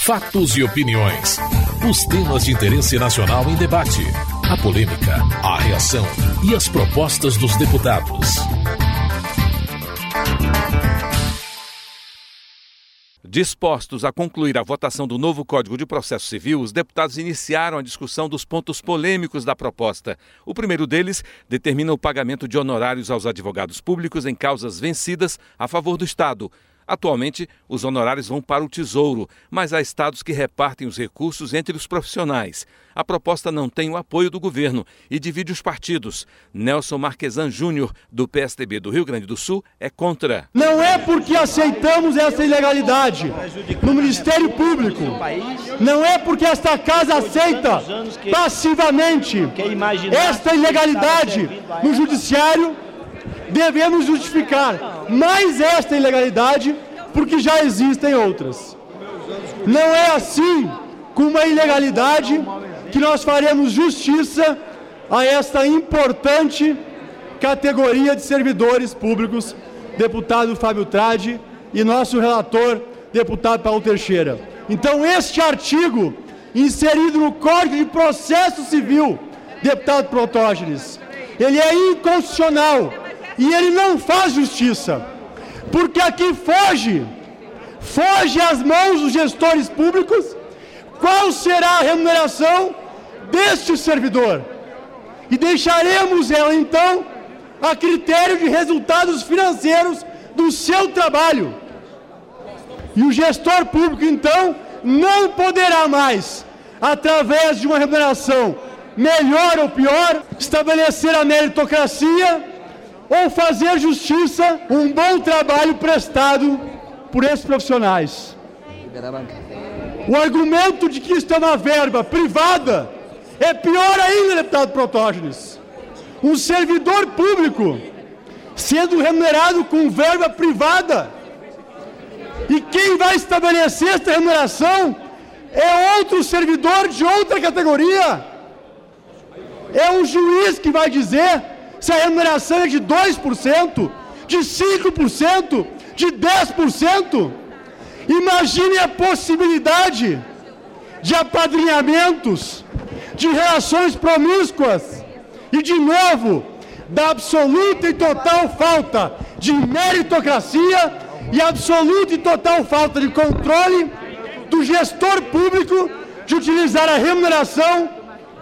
Fatos e opiniões. Os temas de interesse nacional em debate. A polêmica, a reação e as propostas dos deputados. Dispostos a concluir a votação do novo Código de Processo Civil, os deputados iniciaram a discussão dos pontos polêmicos da proposta. O primeiro deles determina o pagamento de honorários aos advogados públicos em causas vencidas a favor do Estado. Atualmente, os honorários vão para o Tesouro, mas há estados que repartem os recursos entre os profissionais. A proposta não tem o apoio do governo e divide os partidos. Nelson Marquesan Júnior, do PSDB do Rio Grande do Sul, é contra. Não é porque aceitamos essa ilegalidade no Ministério Público, não é porque esta casa aceita passivamente esta ilegalidade no Judiciário devemos justificar mais esta ilegalidade porque já existem outras. Não é assim, com uma ilegalidade, que nós faremos justiça a esta importante categoria de servidores públicos, deputado Fábio Tradi e nosso relator, deputado Paulo Teixeira. Então, este artigo, inserido no Código de Processo Civil, deputado Protógenes, ele é inconstitucional e ele não faz justiça, porque aqui foge, foge às mãos dos gestores públicos qual será a remuneração deste servidor. E deixaremos ela então a critério de resultados financeiros do seu trabalho. E o gestor público então não poderá mais, através de uma remuneração melhor ou pior, estabelecer a meritocracia ou fazer justiça um bom trabalho prestado por esses profissionais. O argumento de que isto é uma verba privada é pior ainda, deputado Protógenes. Um servidor público sendo remunerado com verba privada e quem vai estabelecer esta remuneração é outro servidor de outra categoria. É um juiz que vai dizer se a remuneração é de 2%, de 5%, de 10%, imagine a possibilidade de apadrinhamentos, de relações promíscuas e, de novo, da absoluta e total falta de meritocracia e absoluta e total falta de controle do gestor público de utilizar a remuneração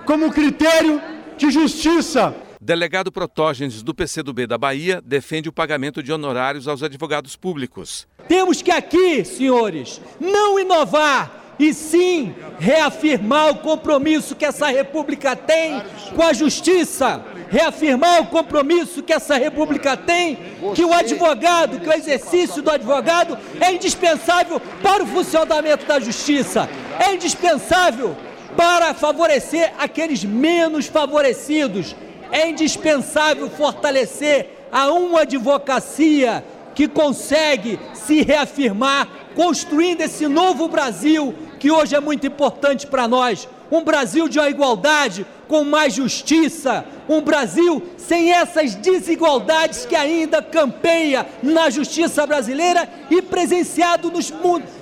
como critério de justiça Delegado Protógenes do PCdoB da Bahia defende o pagamento de honorários aos advogados públicos. Temos que aqui, senhores, não inovar e sim reafirmar o compromisso que essa república tem com a justiça, reafirmar o compromisso que essa república tem, que o advogado, que o exercício do advogado é indispensável para o funcionamento da justiça, é indispensável para favorecer aqueles menos favorecidos é indispensável fortalecer a uma advocacia que consegue se reafirmar, construindo esse novo Brasil que hoje é muito importante para nós. Um Brasil de igualdade, com mais justiça, um Brasil sem essas desigualdades que ainda campeia na justiça brasileira e presenciado nos,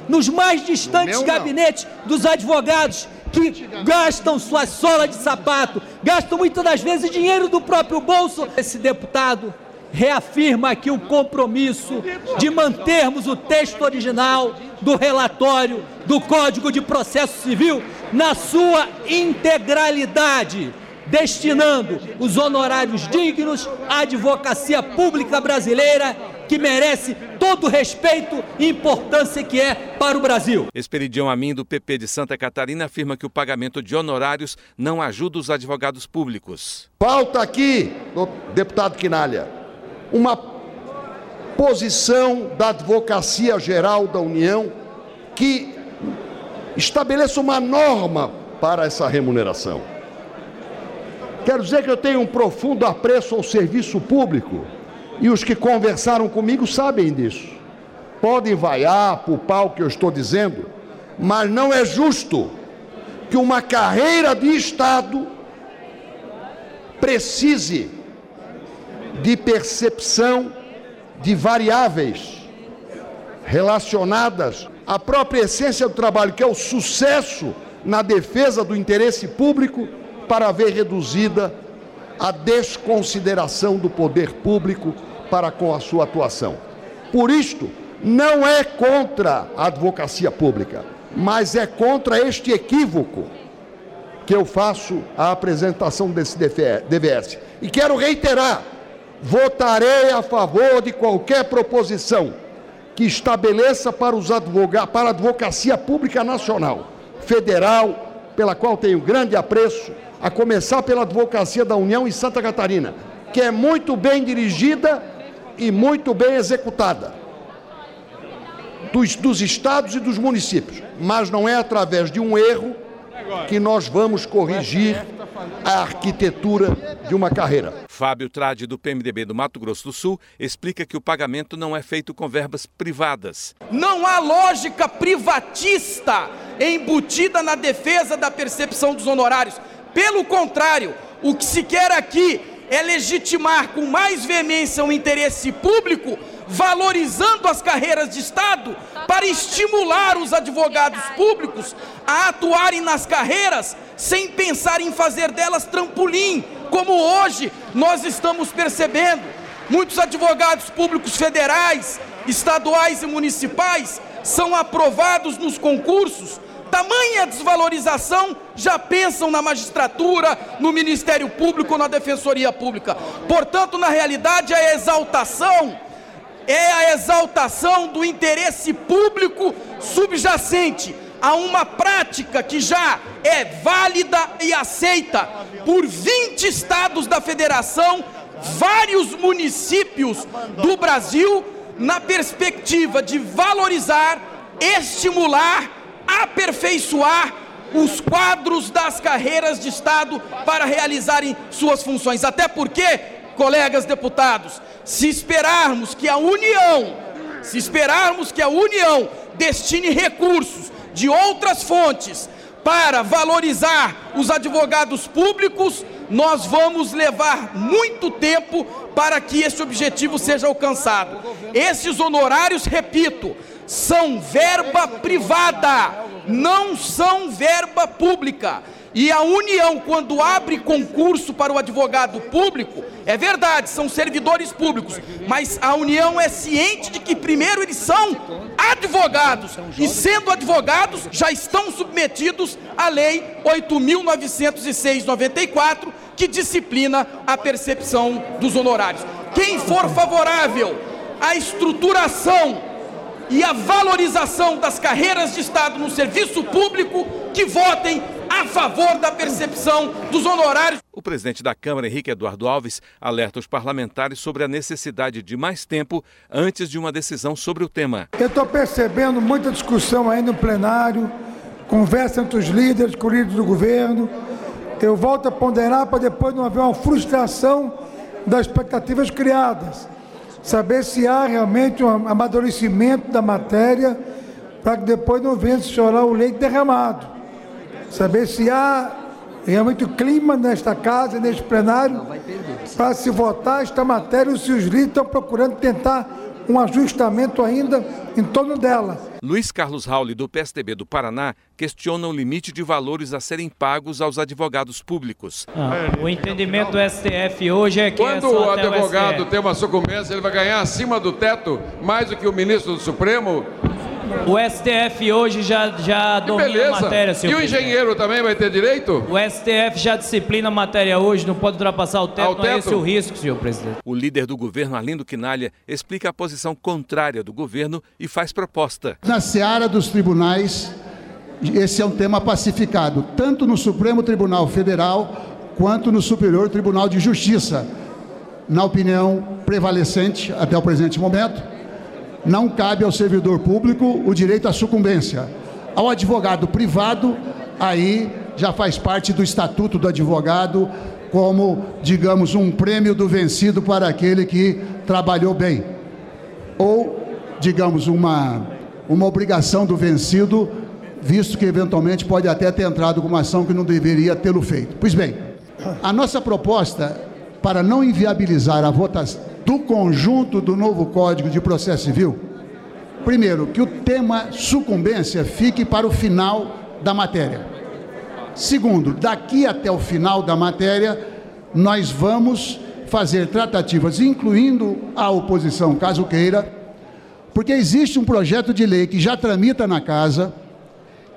nos mais distantes gabinetes dos advogados que gastam sua sola de sapato, gastam muitas das vezes dinheiro do próprio bolso. Esse deputado reafirma aqui o compromisso de mantermos o texto original do relatório do Código de Processo Civil na sua integralidade, destinando os honorários dignos à advocacia pública brasileira que merece todo o respeito e importância que é para o Brasil. Esperidião Amin, do PP de Santa Catarina, afirma que o pagamento de honorários não ajuda os advogados públicos. Falta aqui, deputado Quinalha, uma posição da Advocacia Geral da União que estabeleça uma norma para essa remuneração. Quero dizer que eu tenho um profundo apreço ao serviço público e os que conversaram comigo sabem disso. Podem vaiar, pulpar o que eu estou dizendo, mas não é justo que uma carreira de Estado precise de percepção de variáveis relacionadas à própria essência do trabalho, que é o sucesso na defesa do interesse público, para ver reduzida a desconsideração do poder público para com a sua atuação. Por isto, não é contra a advocacia pública, mas é contra este equívoco que eu faço a apresentação desse DVS. E quero reiterar: votarei a favor de qualquer proposição que estabeleça para, os advogados, para a advocacia pública nacional, federal, pela qual tenho grande apreço, a começar pela advocacia da União em Santa Catarina, que é muito bem dirigida e muito bem executada dos, dos estados e dos municípios, mas não é através de um erro que nós vamos corrigir a arquitetura de uma carreira. Fábio Trade, do PMDB do Mato Grosso do Sul, explica que o pagamento não é feito com verbas privadas. Não há lógica privatista embutida na defesa da percepção dos honorários. Pelo contrário, o que se quer aqui é legitimar com mais veemência o interesse público, valorizando as carreiras de Estado, para estimular os advogados públicos a atuarem nas carreiras sem pensar em fazer delas trampolim, como hoje nós estamos percebendo. Muitos advogados públicos federais, estaduais e municipais são aprovados nos concursos tamanha desvalorização, já pensam na magistratura, no Ministério Público, na Defensoria Pública. Portanto, na realidade, a exaltação é a exaltação do interesse público subjacente a uma prática que já é válida e aceita por 20 estados da federação, vários municípios do Brasil, na perspectiva de valorizar, estimular aperfeiçoar os quadros das carreiras de Estado para realizarem suas funções. Até porque, colegas deputados, se esperarmos que a União, se esperarmos que a União destine recursos de outras fontes para valorizar os advogados públicos, nós vamos levar muito tempo para que esse objetivo seja alcançado. Esses honorários, repito, são verba privada, não são verba pública. E a União, quando abre concurso para o advogado público, é verdade, são servidores públicos, mas a União é ciente de que, primeiro, eles são advogados, e sendo advogados, já estão submetidos à Lei 8.906-94, que disciplina a percepção dos honorários. Quem for favorável à estruturação e a valorização das carreiras de Estado no serviço público que votem a favor da percepção dos honorários. O presidente da Câmara, Henrique Eduardo Alves, alerta os parlamentares sobre a necessidade de mais tempo antes de uma decisão sobre o tema. Eu estou percebendo muita discussão aí no plenário, conversa entre os líderes, com o líder do governo. Eu volto a ponderar para depois não haver uma frustração das expectativas criadas saber se há realmente um amadurecimento da matéria para que depois não venha chorar o leite derramado. Saber se há realmente o clima nesta casa, neste plenário, para se votar esta matéria, ou se os líderes estão procurando tentar um ajustamento ainda em torno dela. Luiz Carlos Rauli, do PSDB do Paraná, questiona o limite de valores a serem pagos aos advogados públicos. Ah, o entendimento do STF hoje é que Quando é o advogado o tem uma sucumbência, ele vai ganhar acima do teto mais do que o ministro do Supremo? O STF hoje já, já domina a matéria, senhor E o engenheiro também vai ter direito? O STF já disciplina a matéria hoje, não pode ultrapassar o teto, Ao não é esse o risco, senhor presidente. O líder do governo, Arlindo Quinalha, explica a posição contrária do governo e faz proposta. Na seara dos tribunais, esse é um tema pacificado, tanto no Supremo Tribunal Federal quanto no Superior Tribunal de Justiça. Na opinião prevalecente até o presente momento, não cabe ao servidor público o direito à sucumbência. Ao advogado privado, aí já faz parte do estatuto do advogado, como, digamos, um prêmio do vencido para aquele que trabalhou bem. Ou, digamos, uma, uma obrigação do vencido, visto que eventualmente pode até ter entrado com uma ação que não deveria tê-lo feito. Pois bem, a nossa proposta para não inviabilizar a votação do conjunto do novo Código de Processo Civil primeiro, que o tema sucumbência fique para o final da matéria. Segundo, daqui até o final da matéria, nós vamos fazer tratativas, incluindo a oposição, caso queira, porque existe um projeto de lei que já tramita na casa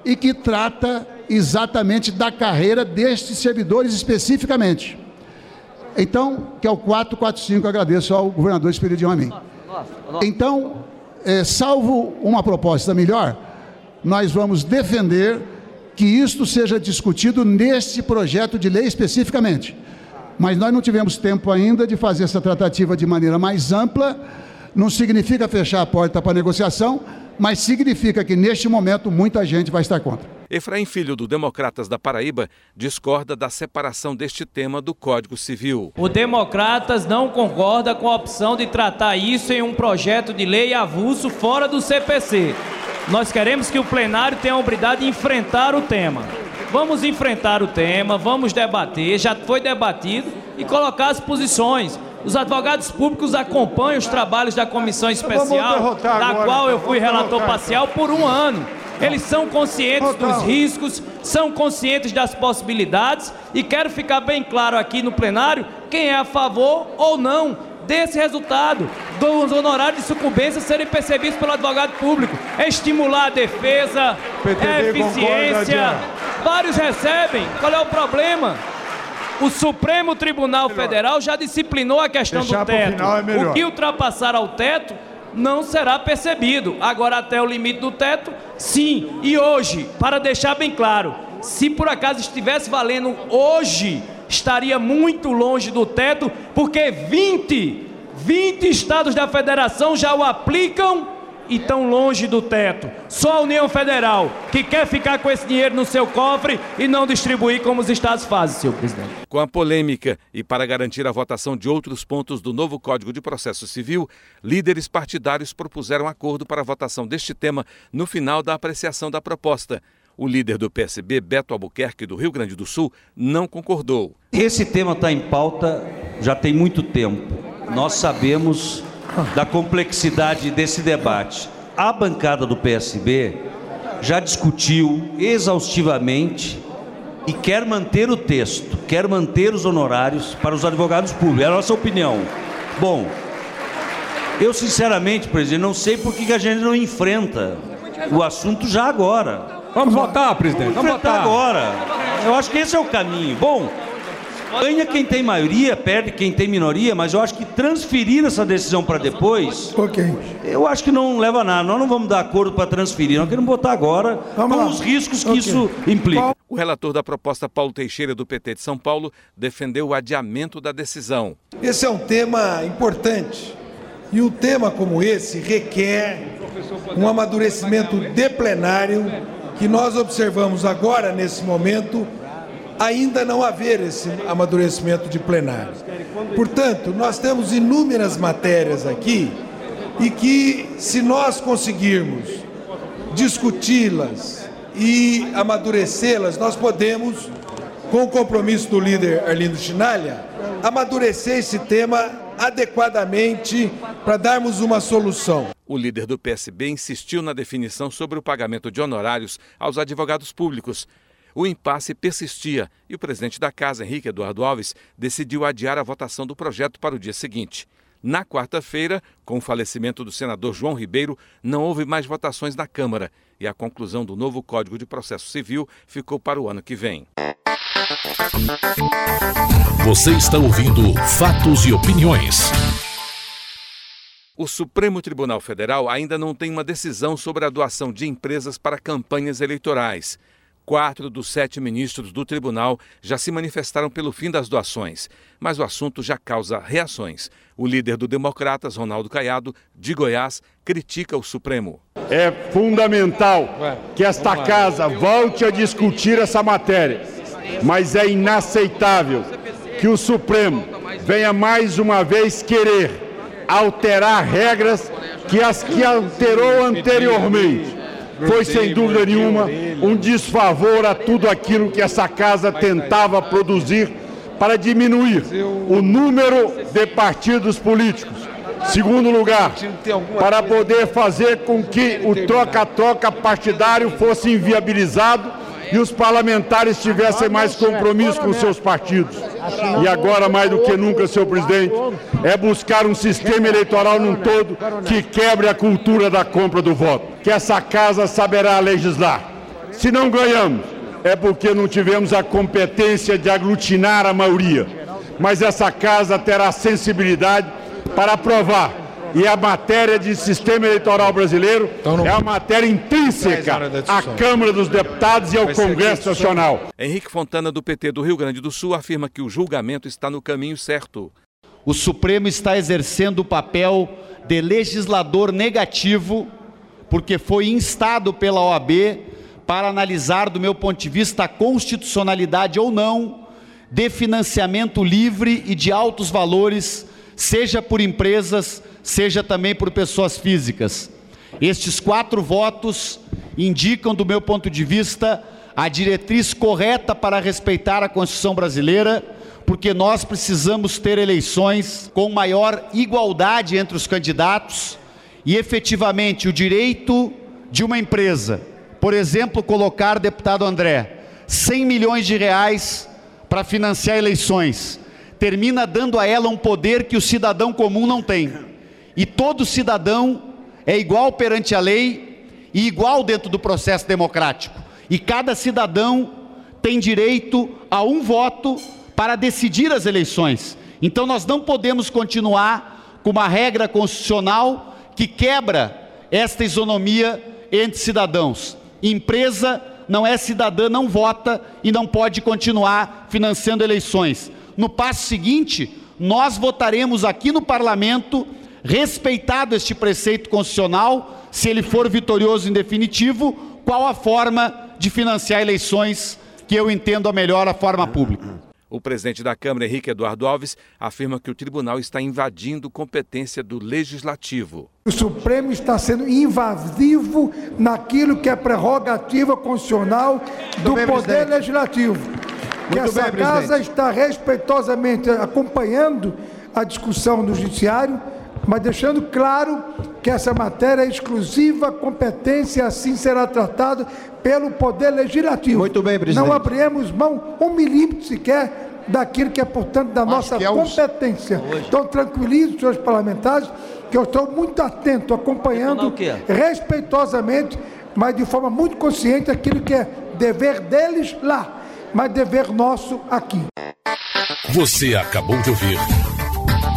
e que trata exatamente da carreira destes servidores especificamente. Então, que é o 445, agradeço ao governador Espírito mim. Então, é, salvo uma proposta melhor, nós vamos defender que isto seja discutido neste projeto de lei especificamente. Mas nós não tivemos tempo ainda de fazer essa tratativa de maneira mais ampla. Não significa fechar a porta para a negociação, mas significa que neste momento muita gente vai estar contra. Efraim Filho, do Democratas da Paraíba, discorda da separação deste tema do Código Civil. O Democratas não concorda com a opção de tratar isso em um projeto de lei avulso fora do CPC. Nós queremos que o plenário tenha a obrigação de enfrentar o tema. Vamos enfrentar o tema, vamos debater, já foi debatido e colocar as posições. Os advogados públicos acompanham os trabalhos da comissão especial, da qual eu fui relator parcial por um ano. Eles são conscientes dos riscos, são conscientes das possibilidades e quero ficar bem claro aqui no plenário quem é a favor ou não desse resultado, dos honorários de sucumbência serem percebidos pelo advogado público. É estimular a defesa, é eficiência. Vários recebem. Qual é o problema? O Supremo Tribunal Federal já disciplinou a questão Deixar do teto. É o que ultrapassar ao teto não será percebido. Agora, até o limite do teto, sim. E hoje, para deixar bem claro, se por acaso estivesse valendo hoje, estaria muito longe do teto, porque 20, 20 estados da federação já o aplicam e tão longe do teto. Só a União Federal que quer ficar com esse dinheiro no seu cofre e não distribuir como os estados fazem, senhor presidente. Com a polêmica e para garantir a votação de outros pontos do novo Código de Processo Civil, líderes partidários propuseram acordo para a votação deste tema no final da apreciação da proposta. O líder do PSB, Beto Albuquerque, do Rio Grande do Sul, não concordou. Esse tema está em pauta já tem muito tempo. Nós sabemos da complexidade desse debate. A bancada do PSB já discutiu exaustivamente e quer manter o texto, quer manter os honorários para os advogados públicos. É a nossa opinião. Bom, eu sinceramente, presidente, não sei por que a gente não enfrenta o assunto já agora. Vamos votar, presidente. Vamos votar agora. Eu acho que esse é o caminho. Bom, Ganha quem tem maioria, perde quem tem minoria, mas eu acho que transferir essa decisão para depois. Ok. Eu acho que não leva a nada. Nós não vamos dar acordo para transferir, nós queremos botar agora vamos com lá. os riscos que okay. isso implica. O relator da proposta, Paulo Teixeira, do PT de São Paulo, defendeu o adiamento da decisão. Esse é um tema importante. E um tema como esse requer um amadurecimento de plenário que nós observamos agora, nesse momento, ainda não haver esse amadurecimento de plenário. Portanto, nós temos inúmeras matérias aqui e que, se nós conseguirmos discuti-las e amadurecê-las, nós podemos, com o compromisso do líder Arlindo Chinalha, amadurecer esse tema adequadamente para darmos uma solução. O líder do PSB insistiu na definição sobre o pagamento de honorários aos advogados públicos o impasse persistia e o presidente da casa, Henrique Eduardo Alves, decidiu adiar a votação do projeto para o dia seguinte. Na quarta-feira, com o falecimento do senador João Ribeiro, não houve mais votações na Câmara e a conclusão do novo Código de Processo Civil ficou para o ano que vem. Você está ouvindo Fatos e Opiniões. O Supremo Tribunal Federal ainda não tem uma decisão sobre a doação de empresas para campanhas eleitorais. Quatro dos sete ministros do tribunal já se manifestaram pelo fim das doações, mas o assunto já causa reações. O líder do Democratas, Ronaldo Caiado, de Goiás, critica o Supremo. É fundamental que esta casa volte a discutir essa matéria, mas é inaceitável que o Supremo venha mais uma vez querer alterar regras que as que alterou anteriormente foi sem dúvida nenhuma um desfavor a tudo aquilo que essa casa tentava produzir para diminuir o número de partidos políticos, Segundo lugar, para poder fazer com que o troca-troca partidário fosse inviabilizado e os parlamentares tivessem mais compromisso com seus partidos. E agora, mais do que nunca, senhor presidente, é buscar um sistema eleitoral num todo que quebre a cultura da compra do voto, que essa casa saberá legislar. Se não ganhamos, é porque não tivemos a competência de aglutinar a maioria. Mas essa casa terá sensibilidade para aprovar. E a matéria de sistema eleitoral brasileiro é a matéria intrínseca à Câmara dos Deputados e ao Congresso Nacional. Henrique Fontana, do PT do Rio Grande do Sul, afirma que o julgamento está no caminho certo. O Supremo está exercendo o papel de legislador negativo, porque foi instado pela OAB para analisar, do meu ponto de vista, a constitucionalidade ou não de financiamento livre e de altos valores, seja por empresas, seja também por pessoas físicas. Estes quatro votos indicam, do meu ponto de vista, a diretriz correta para respeitar a Constituição brasileira, porque nós precisamos ter eleições com maior igualdade entre os candidatos e efetivamente o direito de uma empresa por exemplo, colocar, deputado André, 100 milhões de reais para financiar eleições, termina dando a ela um poder que o cidadão comum não tem. E todo cidadão é igual perante a lei e igual dentro do processo democrático. E cada cidadão tem direito a um voto para decidir as eleições. Então nós não podemos continuar com uma regra constitucional que quebra esta isonomia entre cidadãos. Empresa não é cidadã, não vota e não pode continuar financiando eleições. No passo seguinte, nós votaremos aqui no parlamento, respeitado este preceito constitucional, se ele for vitorioso em definitivo, qual a forma de financiar eleições que eu entendo a melhor a forma pública. O presidente da Câmara, Henrique Eduardo Alves, afirma que o tribunal está invadindo competência do legislativo. O Supremo está sendo invasivo naquilo que é prerrogativa constitucional do bem, Poder presidente. Legislativo. Muito que essa bem, casa está respeitosamente acompanhando a discussão no Judiciário, mas deixando claro que essa matéria é exclusiva competência, assim será tratado pelo Poder Legislativo. Muito bem, presidente. Não abriremos mão um milímetro sequer daquilo que é, portanto, da Acho nossa é competência. Hoje. Então, tranquilize os senhores parlamentares, que eu estou muito atento, acompanhando respeitosamente, mas de forma muito consciente, aquilo que é dever deles lá, mas dever nosso aqui. Você acabou de ouvir